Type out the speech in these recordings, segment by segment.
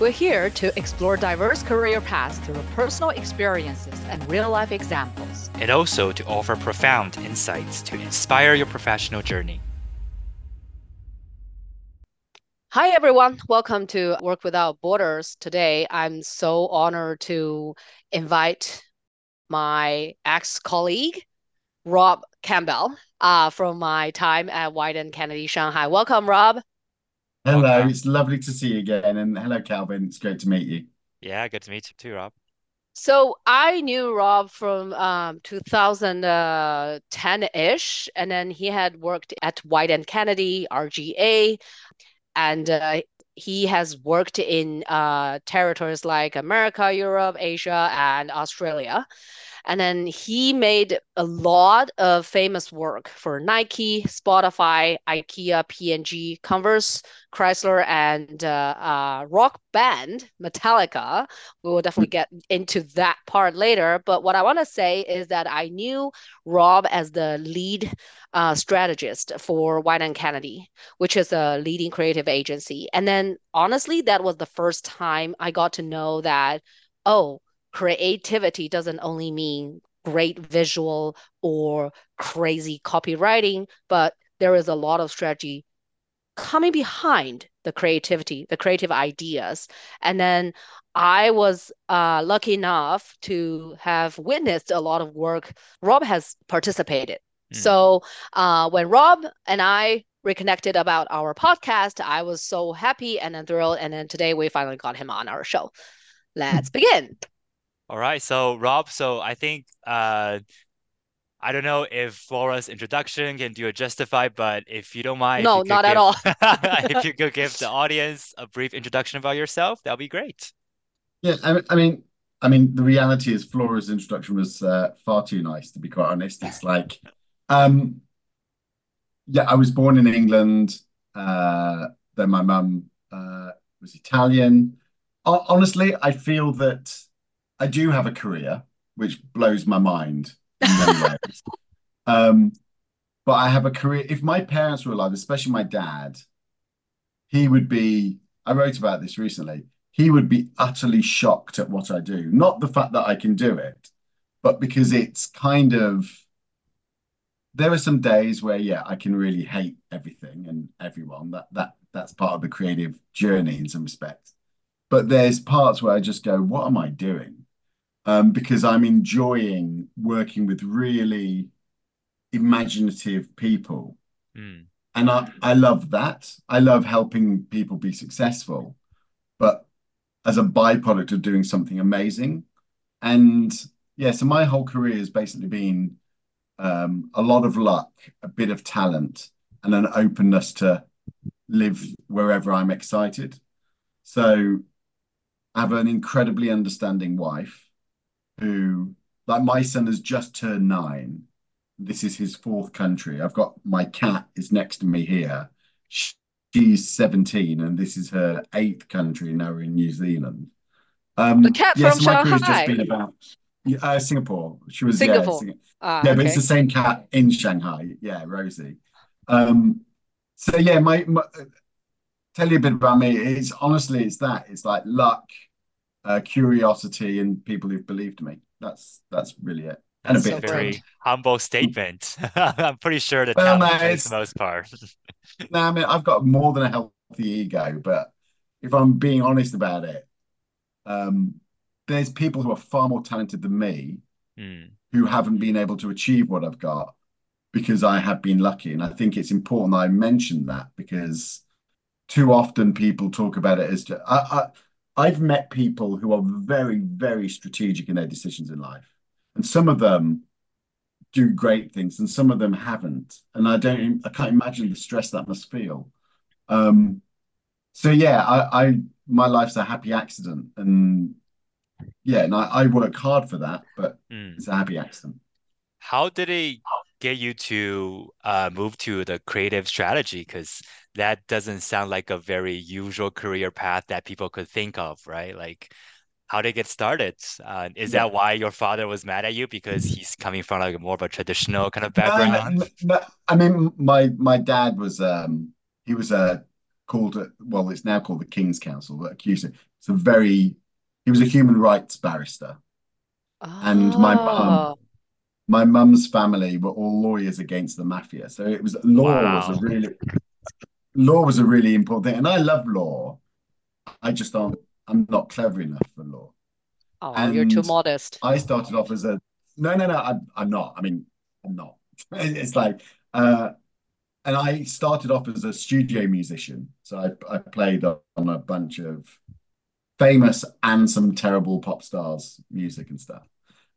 We're here to explore diverse career paths through personal experiences and real life examples. and also to offer profound insights to inspire your professional journey. Hi, everyone. Welcome to Work Without Borders. Today, I'm so honored to invite my ex colleague, Rob Campbell, uh, from my time at Wieden Kennedy Shanghai. Welcome, Rob. Hello, Welcome. it's lovely to see you again. And hello, Calvin. It's great to meet you. Yeah, good to meet you too, Rob. So I knew Rob from um, 2010-ish, and then he had worked at Wieden Kennedy, RGA, and uh, he has worked in uh, territories like America, Europe, Asia, and Australia. And then he made a lot of famous work for Nike, Spotify, IKEA, P&G, Converse, Chrysler, and uh, uh, rock band Metallica. We will definitely get into that part later. But what I want to say is that I knew Rob as the lead uh, strategist for Wieden Kennedy, which is a leading creative agency. And then honestly, that was the first time I got to know that, oh, creativity doesn't only mean great visual or crazy copywriting, but there is a lot of strategy coming behind the creativity, the creative ideas. And then I was uh, lucky enough to have witnessed a lot of work Rob has participated. Mm. So uh, when Rob and I reconnected about our podcast, I was so happy and then thrilled. And then today we finally got him on our show. Let's begin. All right, so Rob, so I think uh, I don't know if Flora's introduction can do it justified, but if you don't mind, No, you could not at all. if you could give the audience a brief introduction about yourself, that'll be great. Yeah, I, I mean, I mean, the reality is Flora's introduction was uh, far too nice, to be quite honest. It's like, um, yeah, I was born in England. Uh, then my mum uh, was Italian. Ho- honestly, I feel that I do have a career, which blows my mind in many ways. Um, but I have a career. If my parents were alive, especially my dad, he would be. I wrote about this recently. He would be utterly shocked at what I do. Not the fact that I can do it, but because it's kind of. There are some days where, yeah, I can really hate everything and everyone. That that that's part of the creative journey in some respects. But there's parts where I just go, what am I doing? Um, because I'm enjoying working with really imaginative people. Mm. And I, I love that. I love helping people be successful, but as a byproduct of doing something amazing. And yeah, so my whole career has basically been um, a lot of luck, a bit of talent, and an openness to live wherever I'm excited. So I have an incredibly understanding wife who, like, my son has just turned nine. This is his fourth country. I've got my cat is next to me here. She's 17 and this is her eighth country. Now we're in New Zealand. Um, The cat yeah, from my Shanghai. just been about uh, Singapore. She was yeah, Singapore. Sing- Ah, yeah, but it's the same cat in Shanghai. Yeah, Rosie. Um, so yeah, my, my tell you a bit about me. It's honestly, it's that. It's like luck, uh, curiosity, and people who've believed me. That's that's really it. And a That's bit a of very talent. humble statement. I'm pretty sure the Well, talent no, plays the most part. No, I mean I've got more than a healthy ego, but if I'm being honest about it, um, there's people who are far more talented than me Mm. who haven't been able to achieve what I've got because I have been lucky. And I think it's important that I mention that because too often people talk about it as to, I, I, I've met people who are very, very strategic in their decisions in life. And some of them do great things and some of them haven't. And I don't, I can't imagine the stress that must feel. Um, so yeah, I, I, my life's a happy accident. And yeah, and I, I work hard for that, but Mm. it's a happy accident. How did it get you to uh, move to the creative strategy? Because that doesn't sound like a very usual career path that people could think of, right? Like, how did it get started? Uh, is Yeah. that why your father was mad at you because he's coming from like more of a traditional kind of No, no, background? no, no. I mean, my my dad was um he was a called uh, well, it's now called the King's Counsel, but accused It's a very he was a human rights barrister. And my mum, Oh, my mum's family were all lawyers against the mafia. So it was law was a really law was a really important thing. And I love law. I just aren't I'm not clever enough for law. oh, you're too modest. I started off as a no, no, no, I'm, I'm not. I mean, I'm not. It's like uh and I started off as a studio musician. So I, I played on a bunch of famous and some terrible pop stars music and stuff.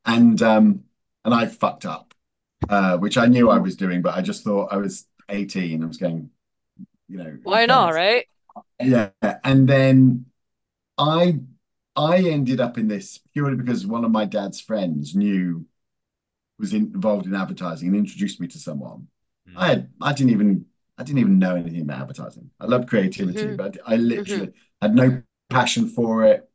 And um and I fucked up, uh, which I knew I was doing, but I just thought I was 18. I was going, you know, Why not, right? Yeah. And then I I ended up in this purely because one of my dad's friends knew was in, involved in advertising and introduced me to someone. Mm. I had I didn't even I didn't even know anything about advertising. I love creativity, hmm but I literally had no passion for it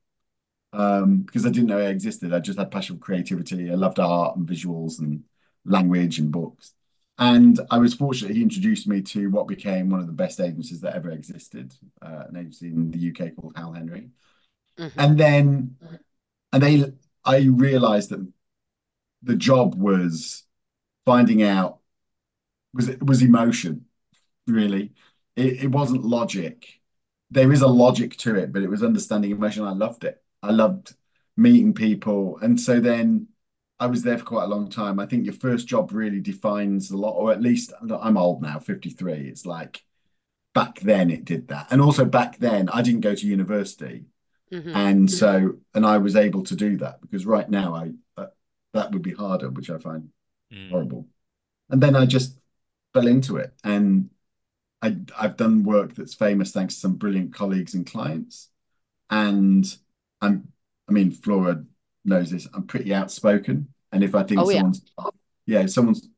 um, because I didn't know it existed. I just had passion for creativity. I loved art and visuals and language and books. And I was fortunate he introduced me to what became one of the best agencies that ever existed, uh, an agency in the UK called Howell Henry. hmm And then, and they, I realized that the job was finding out was was emotion, really. It, it wasn't logic. There is a logic to it, but it was understanding emotion. I loved it. I loved meeting people. And so then I was there for quite a long time. I think your first job really defines a lot, or at least I'm old now, 53. It's like back then it did that. And also back then I didn't go to university. hmm And so, and I was able to do that because right now I that, that would be harder, which I find Mm. horrible. And then I just fell into it, and I I've done work that's famous thanks to some brilliant colleagues and clients. And I'm, I mean, Flora knows this. I'm pretty outspoken, and if I think Oh someone's, yeah, if someone's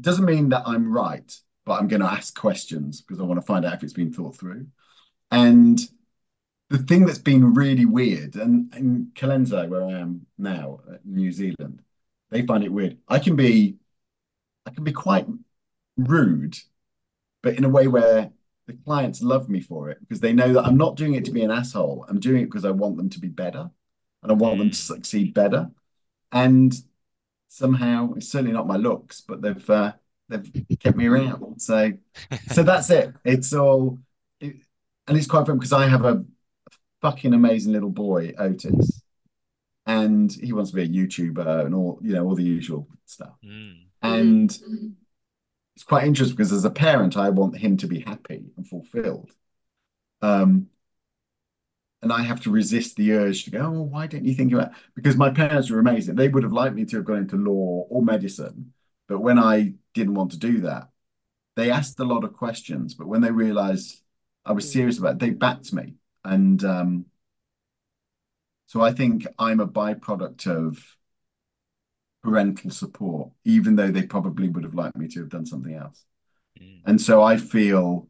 doesn't mean that I'm right, but I'm going to ask questions because I want to find out if it's been thought through. And the thing that's been really weird, and in Colenso, where I am now, New Zealand, they find it weird. I can be, I can be quite rude, but in a way where the clients love me for it because they know that I'm not doing it to be an asshole. I'm doing it because I want them to be better, and I want them to Mm. succeed better. And somehow, it's certainly not my looks, but they've uh, they've kept me around. So, so that's it. It's all, it, and it's quite fun because I have a fucking amazing little boy, Otis, and he wants to be a YouTuber and all, you know, all the usual stuff. Mm. And it's quite interesting because as a parent, I want him to be happy and fulfilled. Um, and I have to resist the urge to go, oh, why don't you think about because my parents were amazing. They would have liked me to have gone into law or medicine, but when I didn't want to do that, they asked a lot of questions, but when they realized I was serious about it, they backed me. And um, so I think I'm a byproduct of parental support, even though they probably would have liked me to have done something else. Mm. And so I feel,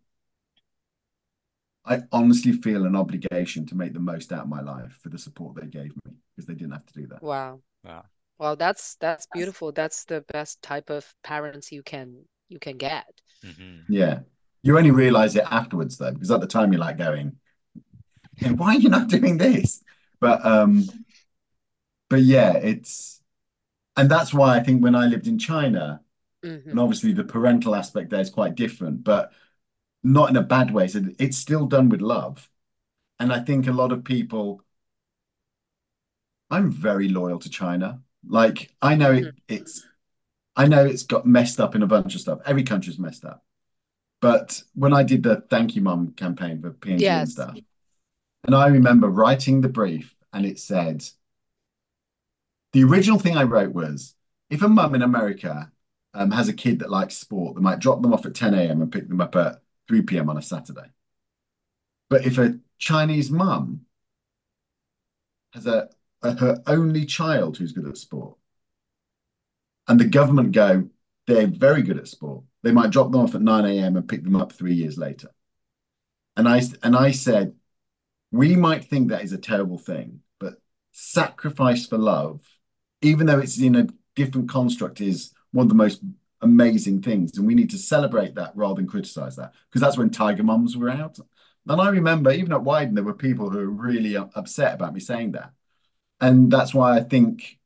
I honestly feel an obligation to make the most out of my life for the support they gave me because they didn't have to do that. Wow. Wow. Well, that's that's beautiful. That's the best type of parents you can you can get. Mhm. Yeah. You only realize it afterwards though, because at the time you're like going, "Hey, why are you not doing this? But um, but yeah, it's and that's why I think when I lived in China, hmm and obviously the parental aspect there is quite different, but not in a bad way. So it's still done with love. And I think a lot of people, I'm very loyal to China. Like I know it, it's, I know it's got messed up in a bunch of stuff. Every country's messed up. But when I did the Thank You Mum campaign for P&G and stuff, and I remember writing the brief and it said, the original thing I wrote was, if a mum in America um, has a kid that likes sport, they might drop them off at 10 a.m. and pick them up at 3 p.m. on a Saturday. But if a Chinese mum has a, a her only child who's good at sport, and the government go, they're very good at sport, they might drop them off at 9 a.m. and pick them up three years later. And I and I said, we might think that is a terrible thing, but sacrifice for love, even though it's in a different construct, is one of the most amazing things. And we need to celebrate that rather than criticize that. Because that's when Tiger Mums were out. And I remember even at Wieden, there were people who were really upset about me saying that. And that's why I think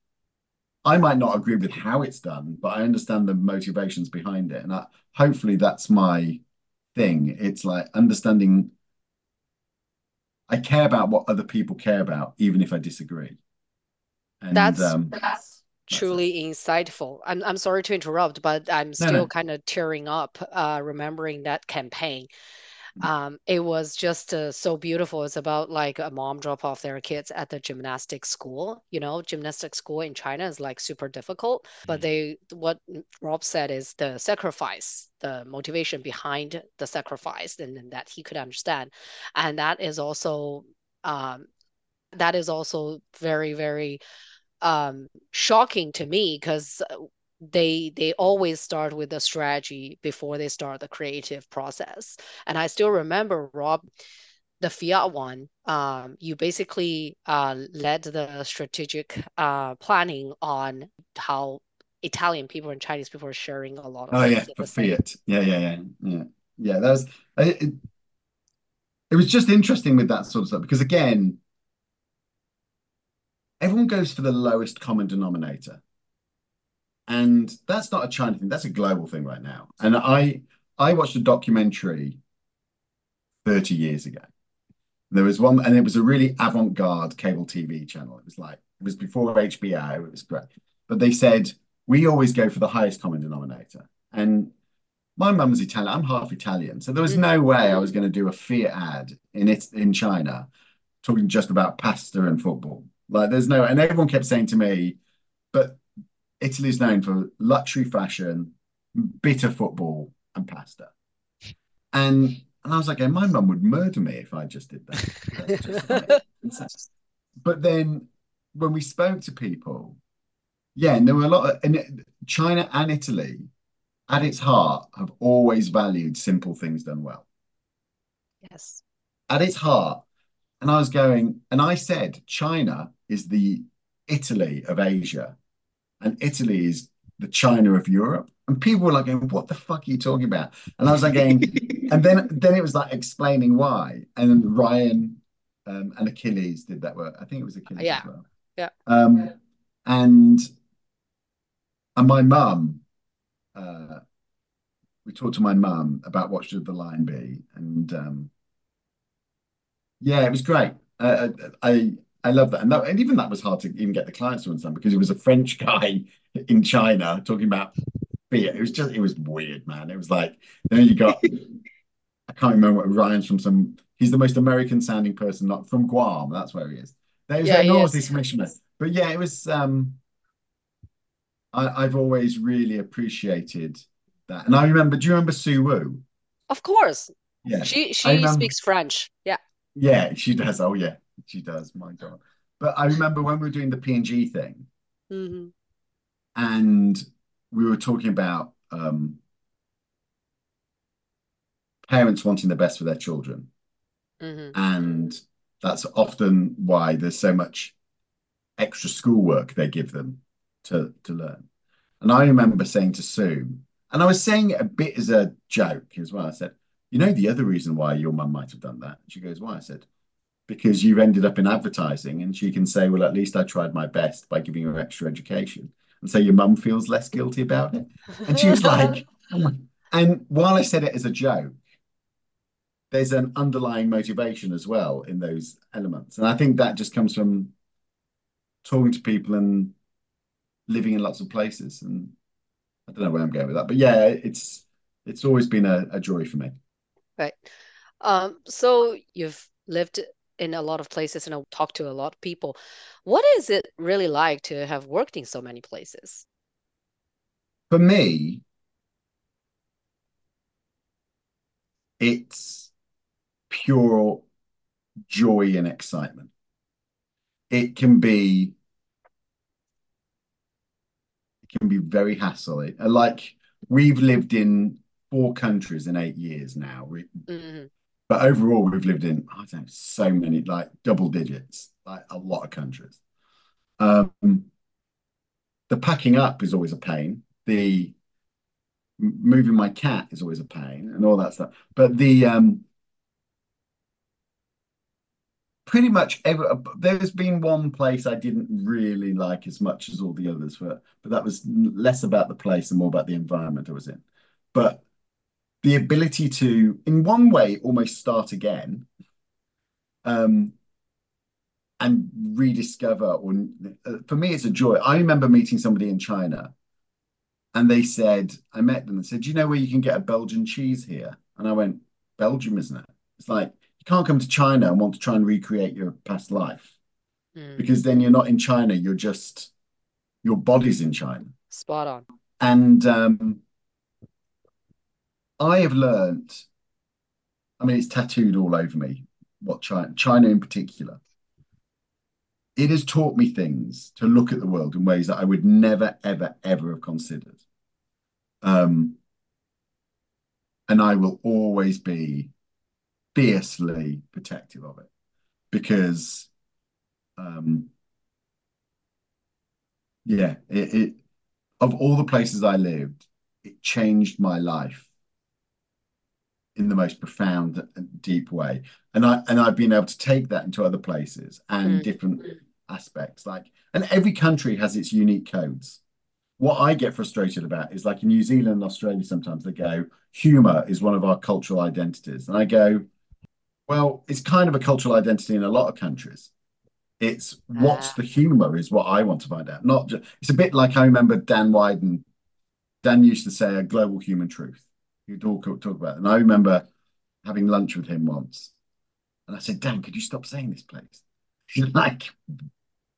I might not agree with how it's done, but I understand the motivations behind it. And I, hopefully that's my thing. It's like understanding I care about what other people care about, even if I disagree. And that's um, that's truly insightful. I'm I'm sorry to interrupt, but I'm still no, no. kind of tearing up uh, remembering that campaign um, it was just uh, so beautiful. It's about like a mom drop off their kids at the gymnastic school. You know, gymnastic school in China is like super difficult, but mm. they what Rob said is the sacrifice, the motivation behind the sacrifice, and, and that he could understand, and that is also um, that is also very very um, shocking to me because they they always start with the strategy before they start the creative process. And i still remember rob the fiat one um, you basically uh, led the strategic uh, planning on how italian people and chinese people are sharing a lot of oh yeah for fiat. Yeah yeah yeah yeah. Yeah that was it, it was just interesting with that sort of stuff because again everyone goes for the lowest common denominator and that's not a China thing. That's a global thing right now. And I I watched a documentary 30 years ago. There was one, and it was a really avant-garde cable TV channel. It was like it was before HBO. It was great, but they said we always go for the highest common denominator. And my mum's Italian. I'm half Italian, so there was no way I was going to do a Fiat ad in it in China talking just about pasta and football. Like, there's no, and everyone kept saying to me, but Italy's known for luxury fashion, bitter football, and pasta. And and I was like, hey, my mum would murder me if I just did that. Just but then when we spoke to people, yeah, and there were a lot of and China and Italy at its heart have always valued simple things done well. Yes. At its heart. And I was going, and I said, China is the Italy of Asia and Italy is the China of Europe. And people were like, "What the fuck are you talking about?" And I was like, going, and then then it was like explaining why. And Ryan um, and Achilles did that work. I think it was Achilles yeah. as well. Yeah. Um, and and my mum, uh, we talked to my mum about what should the line be, and um, yeah, it was great. Uh, I I love that. And, that, and even that was hard to even get the clients to understand because it was a French guy in China talking about beer. It was just, it was weird, man. It was like, then you got, I can't remember what Ryan's from some, he's the most American sounding person, not from Guam. That's where he is. There's yeah, like, this mission. But yeah, it was, um, I, I've always really appreciated that. And I remember, do you remember Sue Wu? Of course. Yeah. She, she speaks French. Yeah. Yeah, she does. Oh, yeah she does. My God. But I remember when we were doing the P&G thing, mm-hmm. and we were talking about um, parents wanting the best for their children. Mm-hmm. And that's often why there's so much extra schoolwork they give them to, to learn. And I remember saying to Sue, and I was saying it a bit as a joke as well. I said, You know, the other reason why your mum might have done that? She goes, Why? I said, because you've ended up in advertising and she can say well at least i tried my best by giving her extra education and so your mum feels less guilty about it and she was like oh and while i said it as a joke there's an underlying motivation as well in those elements and i think that just comes from talking to people and living in lots of places and i don't know where i'm going with that but yeah it's it's always been a, a joy for me right um so you've lived in a lot of places and I talk to a lot of people. What is it really like to have worked in so many places? For me, it's pure joy and excitement. It can be it can be very hassle. Like we've lived in four countries in eight years now. Mm-hmm. But overall, we've lived in, I don't know, so many, like double digits, like a lot of countries. Um, the packing up is always a pain. The moving my cat is always a pain and all that stuff. But the um, pretty much every, there's been one place I didn't really like as much as all the others, but but that was less about the place and more about the environment I was in. But the ability to, in one way, almost start again, um, and rediscover. Or uh, for me, it's a joy. I remember meeting somebody in China, and they said, I met them and said, "Do you know where you can get a Belgian cheese here?" And I went, "Belgium, isn't it?" It's like you can't come to China and want to try and recreate your past life Mm. because then you're not in China. You're just your body's in China. Spot on. And um, I have learned, I mean, it's tattooed all over me, what China, China in particular. It has taught me things to look at the world in ways that I would never, ever, ever have considered. Um, and I will always be fiercely protective of it because, um, yeah, it, it of all the places I lived, it changed my life in the most profound and deep way. And I and I've been able to take that into other places and Mm. different aspects. Like, and every country has its unique codes. What I get frustrated about is like in New Zealand and Australia, sometimes they go, humor is one of our cultural identities. And I go, well, it's kind of a cultural identity in a lot of countries. It's what's the humor is what I want to find out. Not just, it's a bit like I remember Dan Wieden. Dan used to say a global human truth. He'd talk, talk about. And I remember having lunch with him once. And I said, Dan, could you stop saying this, place?" He's like,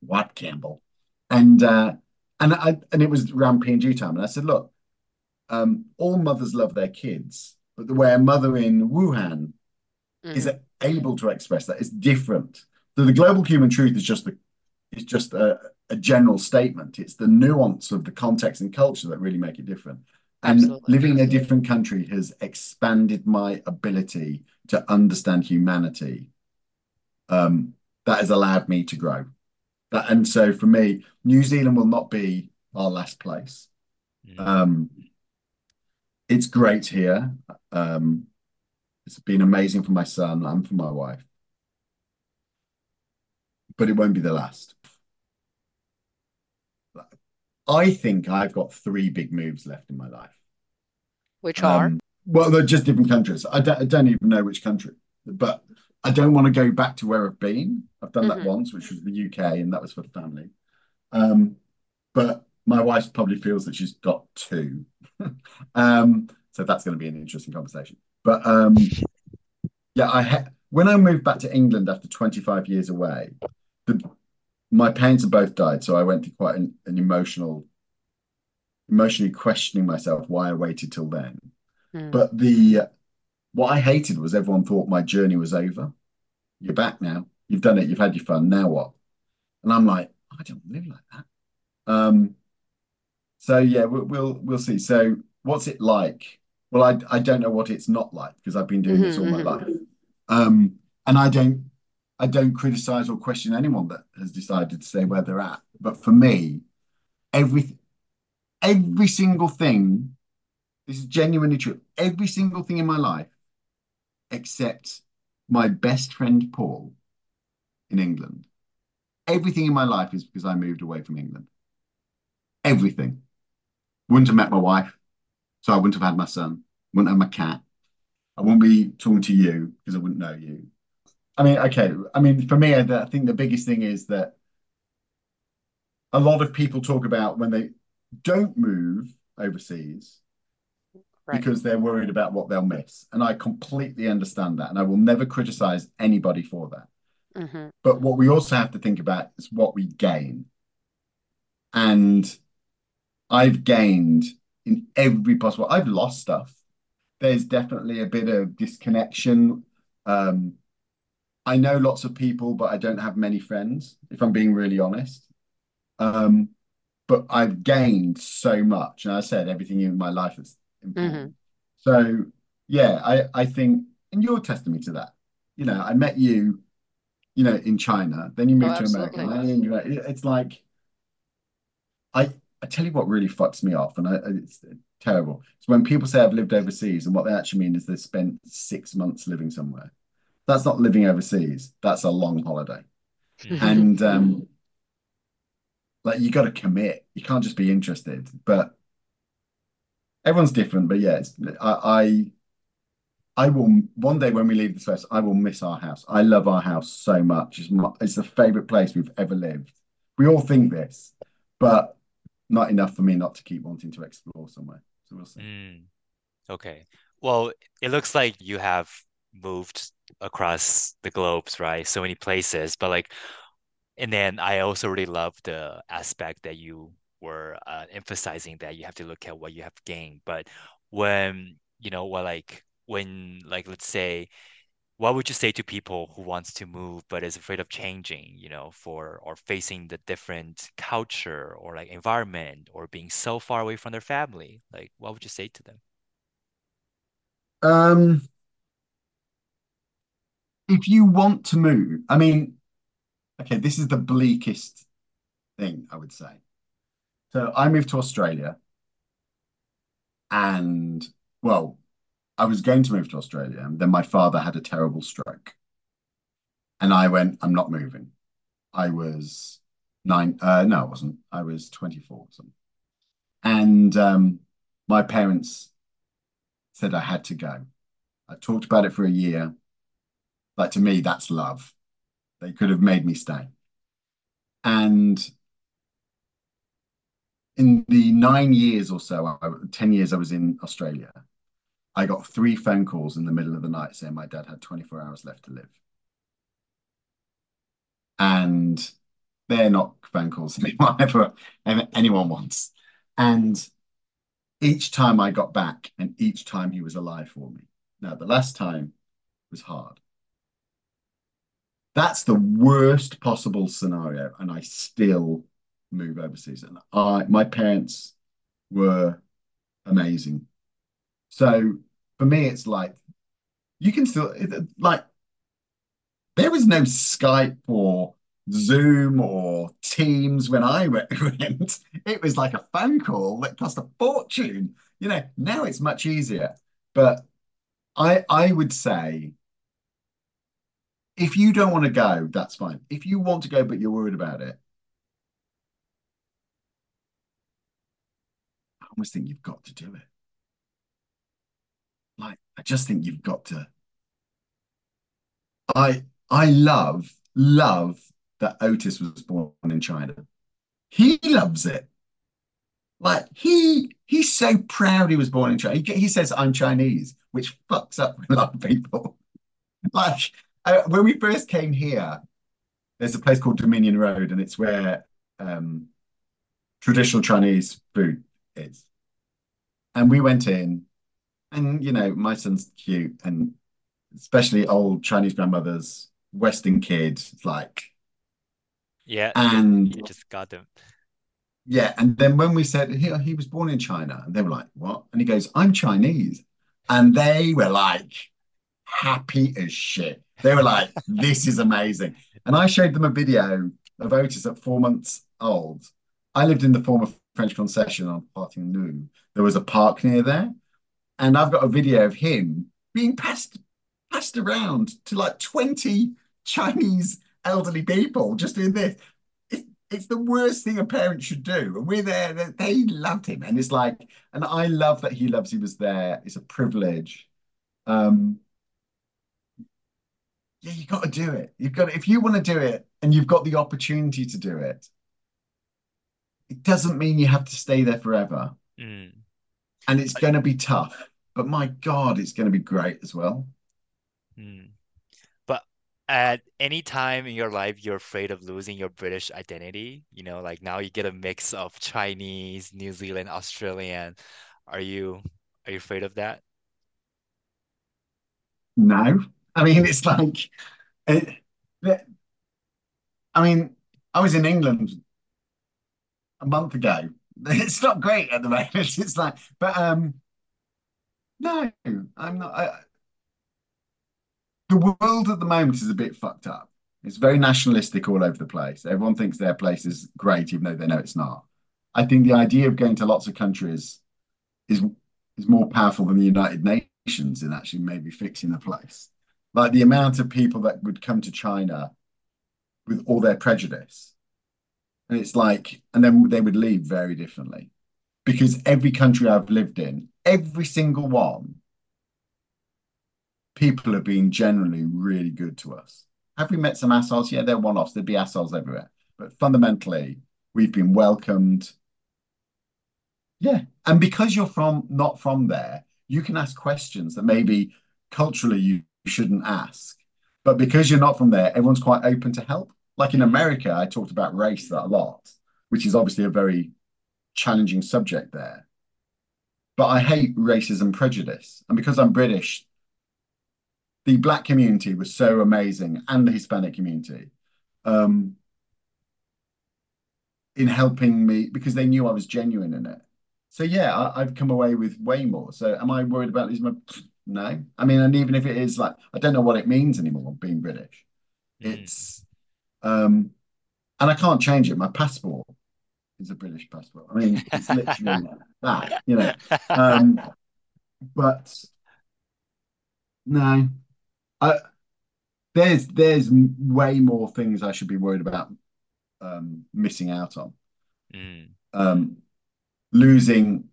what, Campbell? And uh, and I and it was around p P&G time. And I said, look, um, all mothers love their kids, but the way a mother in Wuhan is Mhm. able to express that is different. So the global human truth is just the it's just a, a general statement. It's the nuance of the context and culture that really make it different. And Absolutely. living in a different country has expanded my ability to understand humanity. Um, that has allowed me to grow. That, and so for me, New Zealand will not be our last place. Mm. Um, it's great here. Um, it's been amazing for my son and for my wife, but it won't be the last. I think I've got three big moves left in my life. Which are? Um, well, they're just different countries. I don't, I don't even know which country, but I don't want to go back to where I've been. I've done that Mhm. once, which was the UK, and that was for the family. Um, but my wife probably feels that she's got two. um, so that's going to be an interesting conversation. But um, yeah, I ha when I moved back to England after 25 years away, the, my parents had both died, so I went through quite an, an emotional, emotionally questioning myself why I waited till then. Mm. But the what I hated was everyone thought my journey was over. You're back now. You've done it. You've had your fun. Now what? And I'm like, I don't live like that. Um, so yeah, we'll we'll, we'll see. So what's it like? Well, I I don't know what it's not like because I've been doing this all my Mhm, life. Um, and I don't I don't criticize or question anyone that has decided to stay where they're at. But for me, every every single thing, this is genuinely true. Every single thing in my life, except my best friend Paul in England, everything in my life is because I moved away from England. Everything. Wouldn't have met my wife, so I wouldn't have had my son. Wouldn't have my cat. I wouldn't be talking to you because I wouldn't know you. I mean, okay. I mean, for me, I, think the biggest thing is that a lot of people talk about when they don't move overseas Right. because they're worried about what they'll miss. And I completely understand that. And I will never criticize anybody for that. Mhm. But what we also have to think about is what we gain. And I've gained in every possible, I've lost stuff. There's definitely a bit of disconnection. Um, I know lots of people, but I don't have many friends, if I'm being really honest. Um, but I've gained so much. And I said everything in my life is important. So yeah, I, I think, and you're testimony to that. You know, I met you, you know, in China, then you moved Oh, to America. and then It's like, I, I tell you what really fucks me off, and I, it's terrible. It's when people say I've lived overseas, and what they actually mean is they spent six months living somewhere. that's not living overseas. That's a long holiday. And um, like you got to commit. You can't just be interested. But everyone's different. But yeah, I, I I will one day when we leave this place, I will miss our house. I love our house so much. It's my, it's the favorite place we've ever lived. We all think this, but not enough for me not to keep wanting to explore somewhere. So we'll see. Mm. Okay. Well, it looks like you have moved across the globes, right? So many places, but like, and then I also really love the aspect that you were uh, emphasizing that you have to look at what you have gained. But when, you know, what like when like let's say what would you say to people who wants to move but is afraid of changing, you know, for or facing the different culture or like environment or being so far away from their family? Like, what would you say to them? Um, if you want to move, I mean, okay, this is the bleakest thing I would say. So I moved to Australia and well, I was going to move to Australia, and then my father had a terrible stroke. And I went, I'm not moving. I was nine, uh, no, I wasn't. I was 24 or something. And um, my parents said I had to go. I talked about it for a year. Like to me, that's love. They could have made me stay. And in the nine years or so, I, 10 years I was in Australia, I got three phone calls in the middle of the night saying my dad had 24 hours left to live. And they're not phone calls anyone anyone wants. And each time I got back, and each time he was alive for me. Now, the last time was hard. That's the worst possible scenario, and I still move overseas. And I, my parents were amazing. So for me, it's like you can still like there was no Skype or Zoom or Teams when I went. It was like a phone call that cost a fortune. You know, now it's much easier. But I I would say if you don't want to go, that's fine. If you want to go, but you're worried about it, I almost think you've got to do it. Like, I just think you've got to. I I love love that Otis was born in China. He loves it. Like he he's so proud he was born in China. He, he says I'm Chinese, which fucks up a lot of people. like when we first came here, there's a place called Dominion Road, and it's where um, traditional Chinese food is. And we went in, and you know, my son's cute, and especially old Chinese grandmothers, Western kids, like, Yeah, and you just got them. yeah. And then when we said he, he was born in China, and they were like, what? And he goes, I'm Chinese. And they were like happy as shit. They were like, this is amazing. And I showed them a video of Otis at four months old. I lived in the former French concession on Partingnou. There was a park near there. And I've got a video of him being passed passed around to like 20 Chinese elderly people just doing this. It's, it's the worst thing a parent should do. And we're there, they, they loved him. And it's like, and I love that he loves he was there. It's a privilege. Um, yeah, you got to do it. You've got to, if you want to do it and you've got the opportunity to do it, it doesn't mean you have to stay there forever. Mm. And it's going to be tough, but my God, it's going to be great as well. Mm. But at any time in your life, you're afraid of losing your British identity. You know, like now you get a mix of Chinese, New Zealand, Australian. Are you are you afraid of that? No, I mean, it's like, it, I mean, I was in England a month ago. It's not great at the moment. It's like, but um, no, I'm not. I, the world at the moment is a bit fucked up. It's very nationalistic all over the place. Everyone thinks their place is great, even though they know it's not. I think the idea of going to lots of countries is is more powerful than the United Nations in actually maybe fixing the place. Like the amount of people that would come to China with all their prejudice. And it's like, and then they would leave very differently. Because every country I've lived in, every single one, people have been generally really good to us. Have we met some assholes? Yeah, they're one offs. There'd be assholes everywhere. But fundamentally, we've been welcomed. Yeah. And because you're from not from there, you can ask questions that maybe culturally you shouldn't ask. But because you're not from there, everyone's quite open to help. Like in America, I talked about race that a lot, which is obviously a very challenging subject there. But I hate racism prejudice. And because I'm British, the black community was so amazing and the Hispanic community um, in helping me because they knew I was genuine in it. So yeah, I, have come away with way more. So am I worried about these? No. I mean, and even if it is like, I don't know what it means anymore being British. Mm. It's, um, and I can't change it. My passport is a British passport. I mean, it's literally that, you know. Um, but no, I, there's there's way more things I should be worried about um, missing out on. Mm. Um, losing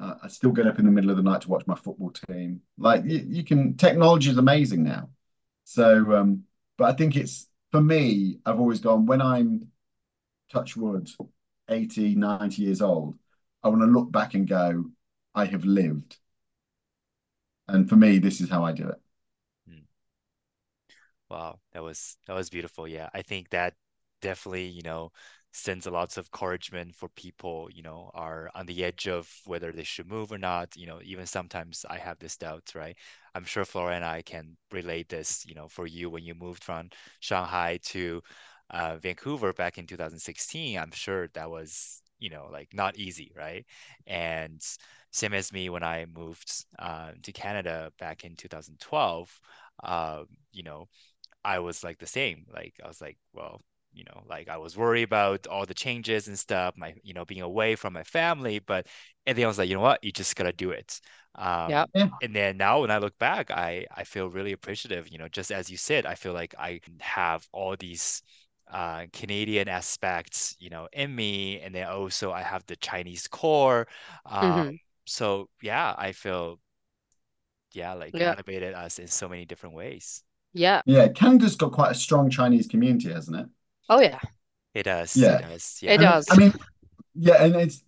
uh, I still get up in the middle of the night to watch my football team. Like you, you can, technology is amazing now. So, um, but I think it's for me, I've always gone when I'm touch wood, 80, 90 years old, I want to look back and go, I have lived. And for me, this is how I do it. Hmm. Wow, that was that was beautiful. Yeah, I think that definitely, you know, sends a lots of encouragement for people, you know, are on the edge of whether they should move or not. You know, even sometimes I have this doubt, right? I'm sure Flora and I can relate this, you know, for you when you moved from Shanghai to uh, Vancouver back in 2016. I'm sure that was, you know, like not easy, right? And same as me when I moved uh, to Canada back in 2012, uh, you know, I was like the same. Like I was like, well, you know like i was worried about all the changes and stuff my you know being away from my family but and then i was like you know what you just gotta do it um, yeah. and then now when i look back i i feel really appreciative you know just as you said i feel like i have all these uh, Canadian aspects, you know, in me, and then also I have the Chinese core. Um, mm-hmm. So yeah, I feel, yeah, like yeah. motivated us in so many different ways. Yeah, yeah. Canada's got quite a strong Chinese community, hasn't it? Oh yeah. It does. Yeah. It does. Yeah. It does. I mean, yeah, and it's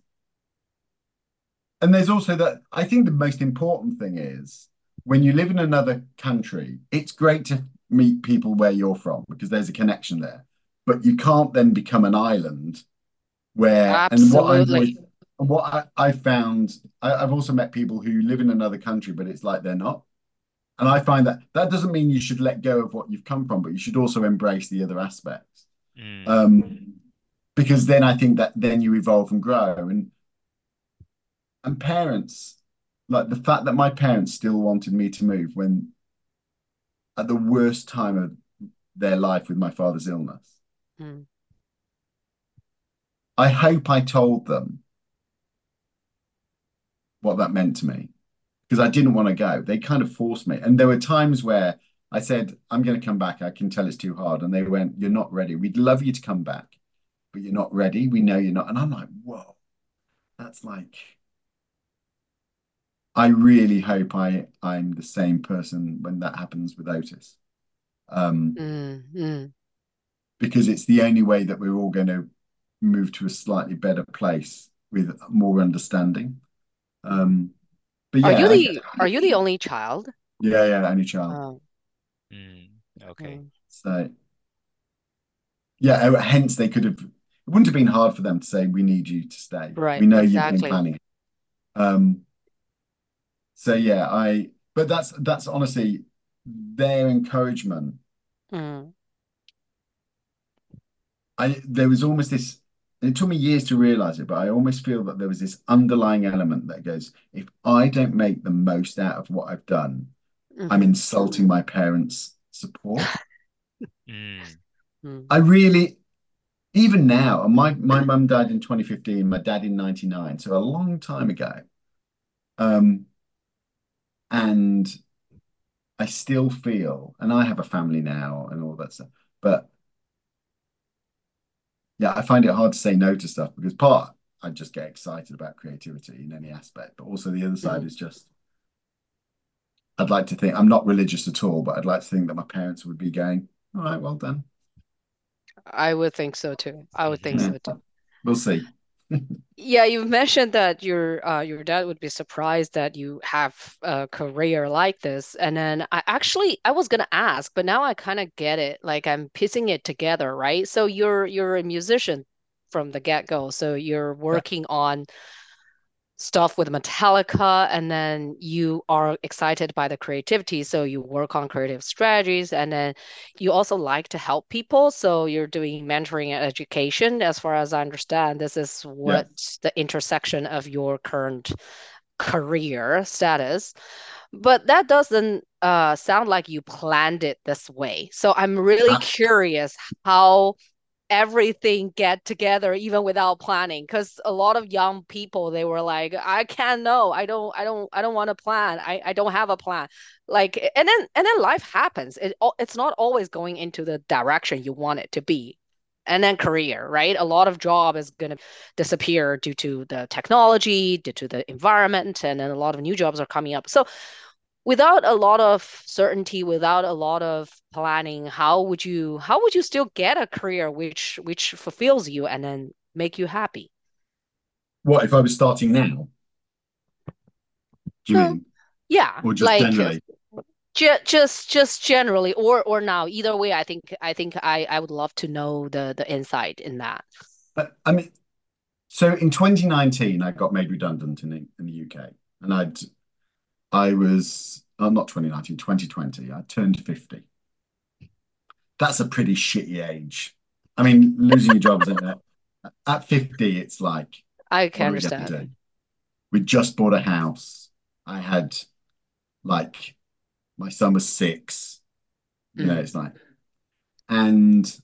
and there's also that I think the most important thing is when you live in another country, it's great to meet people where you're from because there's a connection there. But you can't then become an island where Absolutely. and what I, what I, I found I, I've also met people who live in another country, but it's like they're not. And I find that that doesn't mean you should let go of what you've come from, but you should also embrace the other aspects. Mm. Um, because then I think that then you evolve and grow. And and parents, like the fact that my parents still wanted me to move when at the worst time of their life with my father's illness. Mm. I hope I told them what that meant to me because I didn't want to go. They kind of forced me. And there were times where I said, I'm going to come back. I can tell it's too hard. And they went, You're not ready. We'd love you to come back, but you're not ready. We know you're not. And I'm like, Whoa, that's like, I really hope I, I'm the same person when that happens with Otis. Um, mm-hmm. Because it's the only way that we're all going to move to a slightly better place with more understanding. Um, but yeah, are you the I, are you the only child? Yeah, yeah, only child. Oh. Mm, okay. Mm. So, yeah, oh, hence they could have. It wouldn't have been hard for them to say, "We need you to stay." Right. We know exactly. you've been planning. Um. So yeah, I. But that's that's honestly their encouragement. Mm. I there was almost this. It took me years to realize it, but I almost feel that there was this underlying element that goes, if I don't make the most out of what I've done, mm-hmm. I'm insulting my parents' support. mm. I really, even now, my my mum died in 2015, my dad in 99, so a long time ago. Um, and I still feel, and I have a family now and all that stuff, but yeah, I find it hard to say no to stuff because part I just get excited about creativity in any aspect, but also the other side mm. is just I'd like to think I'm not religious at all, but I'd like to think that my parents would be going, all right, well done. I would think so too. I would think yeah. so too. We'll see. yeah, you mentioned that your uh, your dad would be surprised that you have a career like this, and then I actually I was gonna ask, but now I kind of get it. Like I'm piecing it together, right? So you're you're a musician from the get go, so you're working yeah. on stuff with Metallica, and then you are excited by the creativity. So you work on creative strategies, and then you also like to help people. So you're doing mentoring and education. As far as I understand, this is what yeah. the intersection of your current career status. But that doesn't uh, sound like you planned it this way. So I'm really uh, curious how everything get together even without planning because a lot of young people they were like i can't know i don't i don't i don't want to plan. I, I don't have a plan. Like and then and then life happens. It, it's not always going into the direction you want it to be. And then career right? A lot of job is going to disappear due to the technology due to the environment and then a lot of new jobs are coming up. So without a lot of certainty without a lot of planning how would you how would you still get a career which which fulfills you and then make you happy? What if i was starting now? Do you hmm. mean? Yeah or just like, generally? ju- just just generally or or now. Either way i think i think i i would love to know the the insight in that. But i mean so in 2019 i got made redundant in the, in the uk and i'd I was oh, not 2019, 2020. I turned 50. That's a pretty shitty age. I mean, losing your job isn't it? At 50, it's like I can understand. We just bought a house. I had like my son was six. You mm. know, it's like and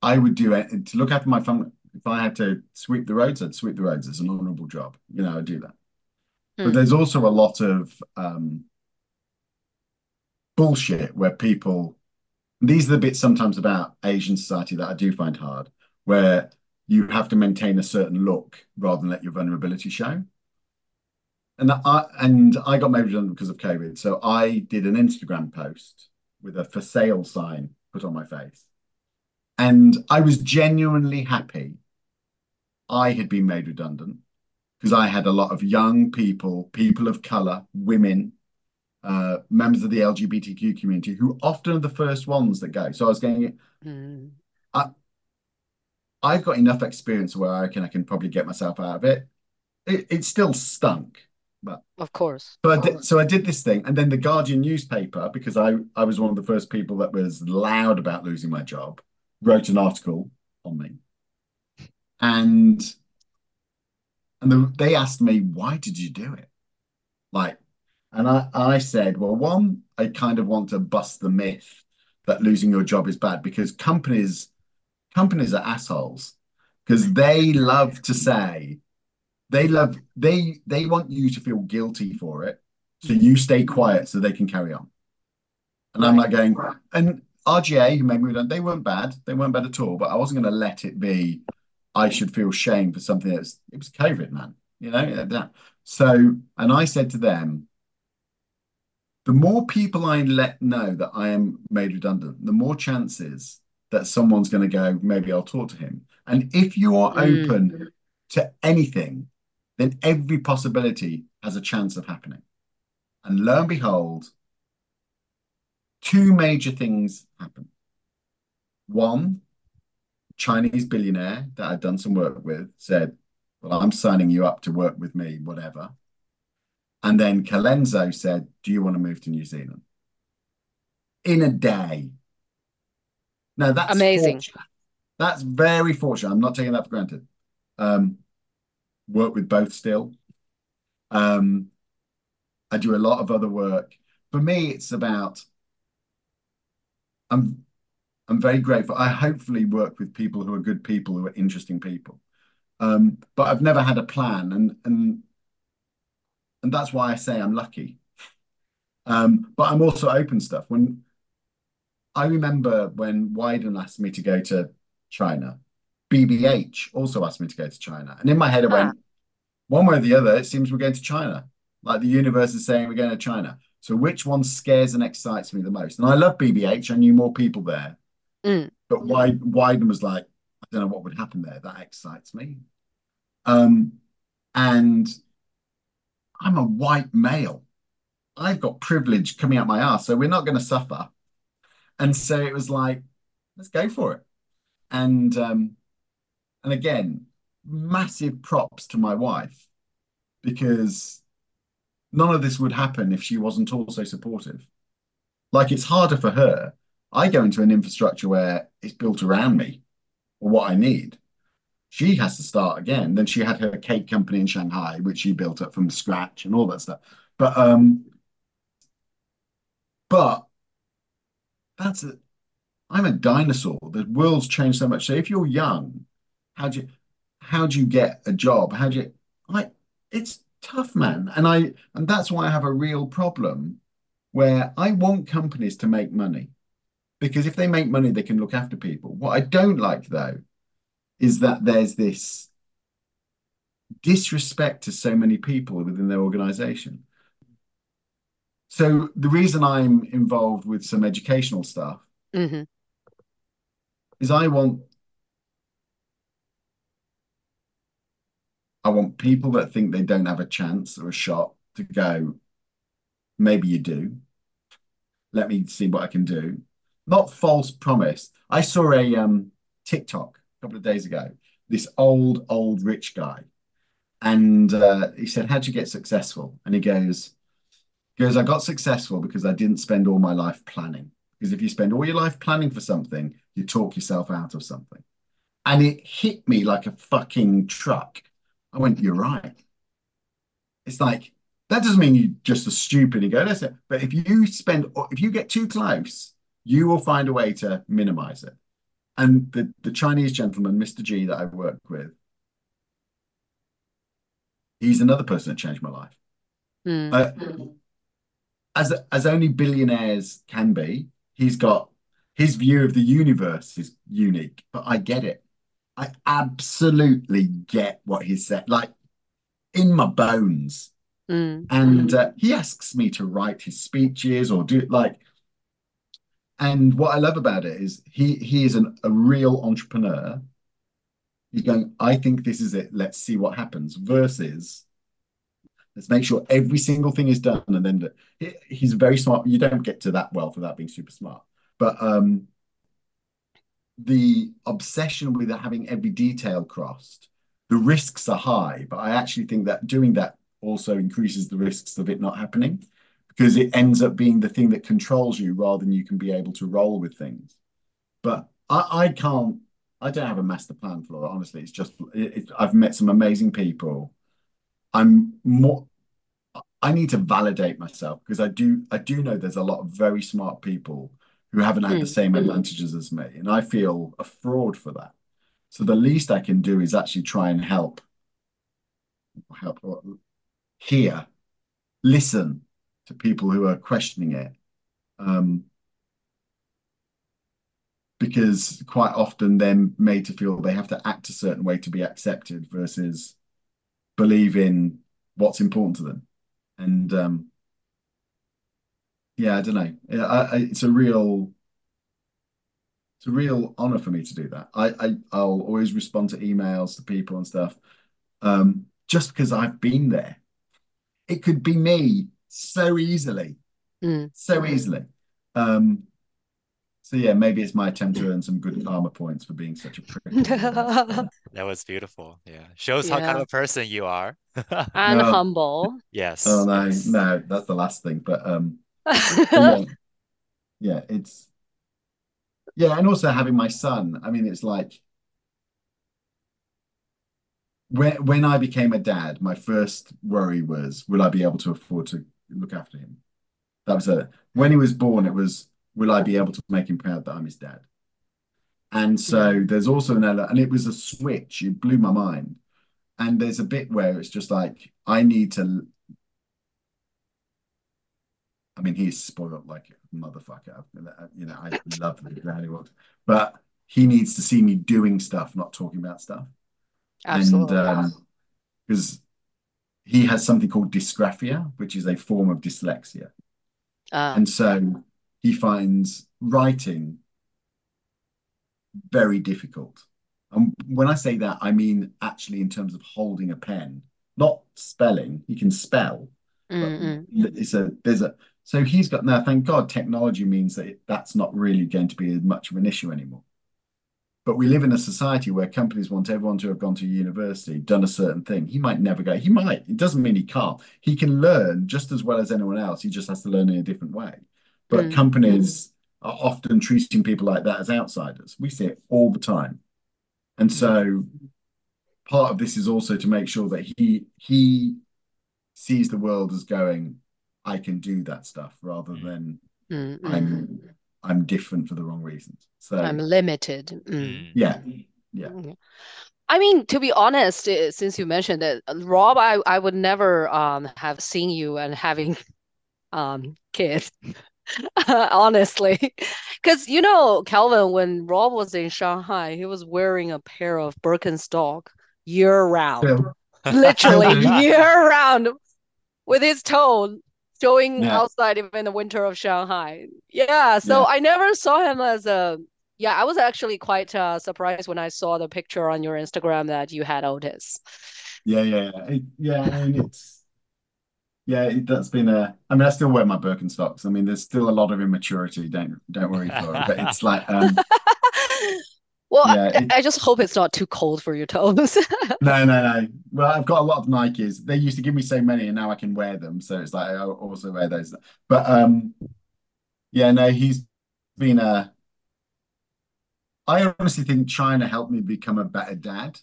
I would do it to look after my family if I had to sweep the roads, I'd sweep the roads. It's an honourable job. You know, I do that. Mm. But hmm. there's also a lot of um, bullshit where people. These are the bits sometimes about Asian society that I do find hard, where you have to maintain a certain look rather than let your vulnerability show. And I and I got made redundant because of COVID. So I did an Instagram post with a for sale sign put on my face. And I was genuinely happy I had been made redundant because I had a lot of young people, people of color, women, uh, members of the LGBTQ community who often are the first ones that go. So I was going, mm. I, I've got enough experience where I can I can probably get myself out of it. It, it still stunk, but of course. So I did, so I did this thing, and then the Guardian newspaper, because I I was one of the first people that was loud about losing my job, wrote an article on me and and the, they asked me why did you do it? Like and I, I said well one i kind of want to bust the myth that losing your job is bad because companies companies are assholes because they love to say they love they they want you to feel guilty for it so you stay quiet so they can carry on. And i'm like going and R/GA who made me done they weren't bad they weren't bad at all but i wasn't going to let it be I should feel shame for something that's it was COVID, man. You know, that. so and I said to them, the more people I let know that I am made redundant, the more chances that someone's going to go, maybe I'll talk to him. And if you are mm. open to anything, then every possibility has a chance of happening. And lo and behold, two major things happen. One, Chinese billionaire that I'd done some work with said, Well, I'm signing you up to work with me, whatever. And then Colenso said, Do you want to move to New Zealand? In a day. Now that's amazing. Fortunate. That's very fortunate. I'm not taking that for granted. Um, work with both still. Um, I do a lot of other work. For me, it's about I'm I'm very grateful. I hopefully work with people who are good people, who are interesting people. Um, but I've never had a plan, and and and that's why I say I'm lucky. Um, but I'm also open stuff. When I remember when Wieden asked me to go to China, BBH also asked me to go to China, and in my head I went, one way or the other, it seems we're going to China. Like the universe is saying we're going to China. So which one scares and excites me the most? And I love BBH. I knew more people there, Mm. but Wieden, Wieden was like, I don't know what would happen there. That excites me. Um, and I'm a white male. I've got privilege coming out my ass, so we're not going to suffer. And so it was like, let's go for it. And um, and again, massive props to my wife because none of this would happen if she wasn't also supportive. Like it's harder for her. I go into an infrastructure where it's built around me or what I need. She has to start again. Then she had her cake company in Shanghai, which she built up from scratch and all that stuff. But um, but that's it. I'm a dinosaur. The world's changed so much. So if you're young, how do you how do you get a job? How do you I it's tough, man. And I and that's why I have a real problem where I want companies to make money. Because if they make money, they can look after people. What I don't like though is that there's this disrespect to so many people within their organization. So the reason I'm involved with some educational stuff hmm is I want I want people that think they don't have a chance or a shot to go, maybe you do. Let me see what I can do. Not false promise. I saw a um, TikTok a couple of days ago, this old, old rich guy. And uh, he said, How'd you get successful? And he goes, goes, I got successful because I didn't spend all my life planning. Because if you spend all your life planning for something, you talk yourself out of something. And it hit me like a fucking truck. I went, You're right. It's like, that doesn't mean you're just a stupid and go, it. But if you spend, if you get too close, you will find a way to minimize it. And the, the Chinese gentleman, Mr. G, that I work with, he's another person that changed my life. Mm. Uh, as as only billionaires can be, he's got his view of the universe is unique, but I get it. I absolutely get what he said, like in my bones. Mm. And uh, he asks me to write his speeches or do like. And what I love about it is he he is an, a real entrepreneur. He's going, I think this is it. Let's see what happens. Versus, let's make sure every single thing is done. And then he, he's very smart. You don't get to that wealth without being super smart. But um, the obsession with having every detail crossed, the risks are high. But I actually think that doing that also increases the risks of it not happening because it ends up being the thing that controls you rather than you can be able to roll with things. But I, I can't. I don't have a master plan for it. Honestly, it's just it, it, I've met some amazing people. I'm more. I need to validate myself because I do. I do know there's a lot of very smart people who haven't had the Mm. same advantages as me, and I feel a fraud for that. So the least I can do is actually try and help, help, hear, listen to people who are questioning it. Um, because quite often they're made to feel they have to act a certain way to be accepted versus believe in what's important to them. And um, yeah, I don't know. I, I, it's a real, it's a real honor for me to do that. I, I I'll always respond to emails to people and stuff, um, just because I've been there. It could be me so easily, Mm. so easily. Um, so yeah, maybe it's my attempt to earn some good karma points for being such a prick. That was beautiful. Yeah. Shows how kind of a person you are. And No. humble. Yes. Oh no, yes. no, that's the last thing. But um, but yeah, yeah, it's yeah, and also having my son. I mean, it's like when when I became a dad, my first worry was, will I be able to afford to look after him? That was it. When he was born, it was, will I be able to make him proud that I'm his dad? And so there's also an element, and it was a switch. It blew my mind. And there's a bit where it's just like, I need to I mean, he's spoiled like a motherfucker. You know, I love the world, but he needs to see me doing stuff, not talking about stuff. Absolutely. And because um, he has something called dysgraphia, which is a form of dyslexia. Uh. And so he finds writing very difficult. And when I say that, I mean actually in terms of holding a pen, not spelling. He can spell. It's a there's a so he's got now. Thank God, technology means that it, that's not really going to be as much of an issue anymore. But we live in a society where companies want everyone to have gone to university, done a certain thing. He might never go. He might. It doesn't mean he can't. He can learn just as well as anyone else. He just has to learn in a different way. But mm. companies are often treating people like that as outsiders. We see it all the time. And so part of this is also to make sure that he he sees the world as going, I can do that stuff rather mm. than mm I'm I'm different for the wrong reasons. So I'm limited. Mm. mm. Yeah. Yeah. Mm-hmm. I mean, to be honest, eh, since you mentioned that, Rob, I, I would never um have seen you and having um kids. honestly, because you know, Calvin, when Rob was in Shanghai, he was wearing a pair of Birkenstock year round, literally year round, with his toe showing yeah. outside even in the winter of Shanghai. Yeah, so yeah. I never saw him as a. Yeah, I was actually quite uh, surprised when I saw the picture on your Instagram that you had Otis. Yeah, yeah, it, yeah. I mean, it's yeah, it, that's been a. I mean, I still wear my Birkenstocks. I mean, there's still a lot of immaturity. Don't don't worry, Flora. But it's like. Um, Well, yeah, I, I, just hope it's not too cold for your toes. no, no, no. Well, I've got a lot of Nikes. They used to give me so many, and now I can wear them. So it's like I also wear those. But um, yeah, no, he's been a. I honestly think China helped me become a better dad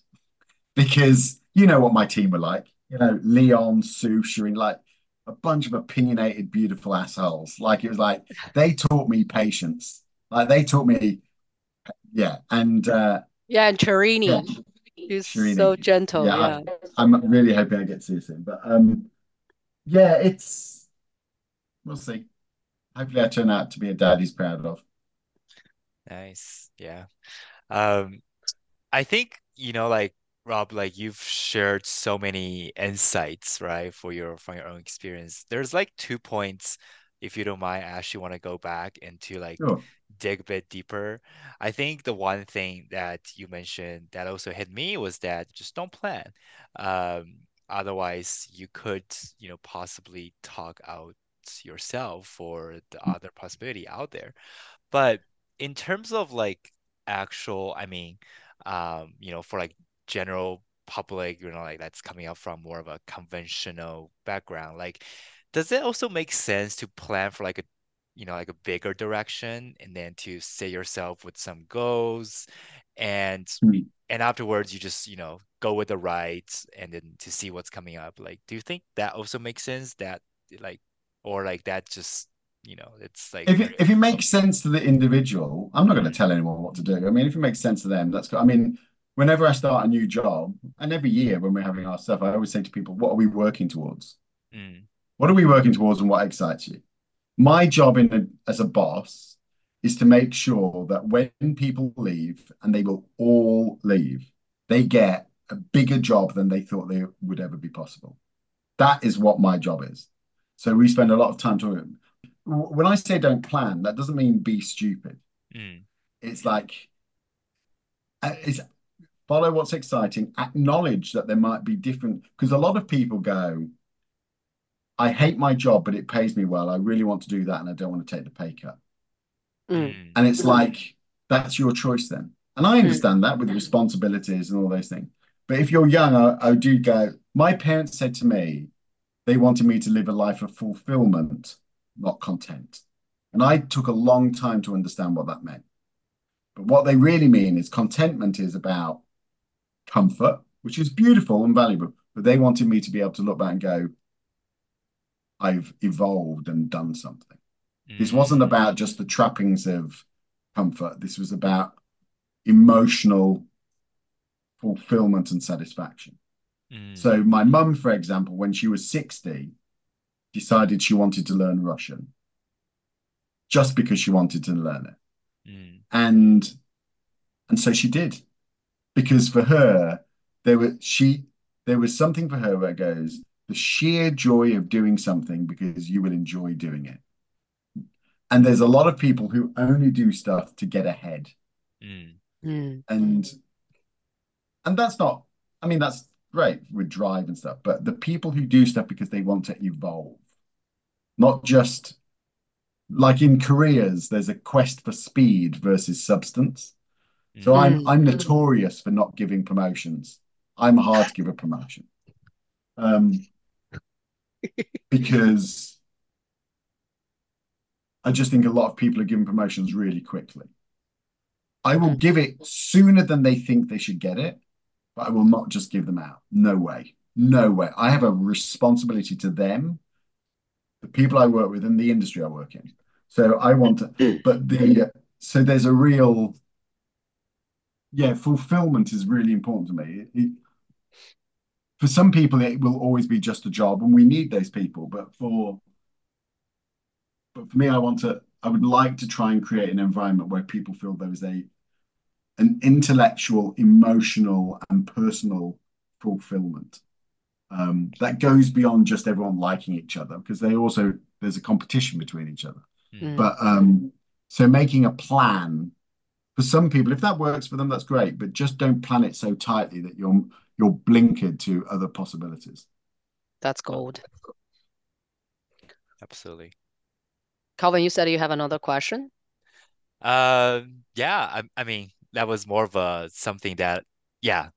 because you know what my team were like. You know, Leon, Sue, Shireen, like a bunch of opinionated, beautiful assholes. Like it was like they taught me patience. Like they taught me yeah, and uh, yeah, and Charini, yeah, he's Charini. so gentle. Yeah, yeah. I, am really hoping I get to see him. But um, yeah, it's we'll see. Hopefully, I turn out to be a dad he's proud of. Nice, yeah. Um, I think you know, like Rob, like you've shared so many insights, right, for your from your own experience. There's like two points, if you don't mind, I actually want to go back into like sure dig a bit deeper, I think the one thing that you mentioned that also hit me was that just don't plan. Um, otherwise, you could, you know, possibly talk out yourself for the mm. other possibility out there. But in terms of like actual, I mean, um, you know, for like general public, you know, like that's coming up from more of a conventional background, like does it also make sense to plan for like a you know like a bigger direction and then to set yourself with some goals and mm-hmm. and afterwards you just you know go with the rides and then to see what's coming up. Like do you think that also makes sense that like or like that just you know it's like if it, if it makes sense to the individual i'm not going to tell anyone what to do. I mean if it makes sense to them that's good. I mean whenever i start a new job and every year when we're having our stuff i always say to people what are we working towards? Mm. what are we working towards and what excites you my job in a, as a boss is to make sure that when people leave, and they will all leave, they get a bigger job than they thought they would ever be possible. That is what my job is. So we spend a lot of time talking. When I say don't plan, that doesn't mean be stupid. Mm. It's like uh, it's follow what's exciting, acknowledge that there might be different because a lot of people go, I hate my job, but it pays me well. I really want to do that, and I don't want to take the pay cut. Mm. mm. And it's like that's your choice then. And I understand mm. that with responsibilities and all those things. But if you're young, I, I do go. My parents said to me, they wanted me to live a life of fulfillment, not content. And I took a long time to understand what that meant. But what they really mean is contentment is about comfort, which is beautiful and valuable. But they wanted me to be able to look back and go, I've evolved and done something. Mm. This wasn't about just the trappings of comfort. This was about emotional fulfillment and satisfaction. Mm. So my mum, for example, when she was 60, decided she wanted to learn Russian. just because she wanted to learn it. Mm. And and so she did. Because for her, there were she there was something for her where it goes, the sheer joy of doing something because you will enjoy doing it. And there's a lot of people who only do stuff to get ahead. Mm. Mm. And and that's not, I mean, that's great with drive and stuff, but the people who do stuff because they want to evolve, not just like in careers, there's a quest for speed versus substance. So Mm. I'm I'm notorious for not giving promotions. I'm hard to give a promotion. Um, because I just think a lot of people are giving promotions really quickly. I will give it sooner than they think they should get it, but I will not just give them out. No way. No way. I have a responsibility to them, the people I work with, and the industry I work in. So I want to, mm. but the so there's a real yeah, fulfillment is really important to me. It, for some people, it will always be just a job, and we need those people. But for but for me, I want to. I would like to try and create an environment where people feel there is a an intellectual, emotional, and personal fulfillment um, that goes beyond just everyone liking each other, because they also there's a competition between each other. Mm. But um, so making a plan for some people, if that works for them, that's great. But just don't plan it so tightly that you're you're blinkered to other possibilities. That's gold. Absolutely. Calvin, you said you have another question? Um, yeah, I, I mean, that was more of a something that, yeah,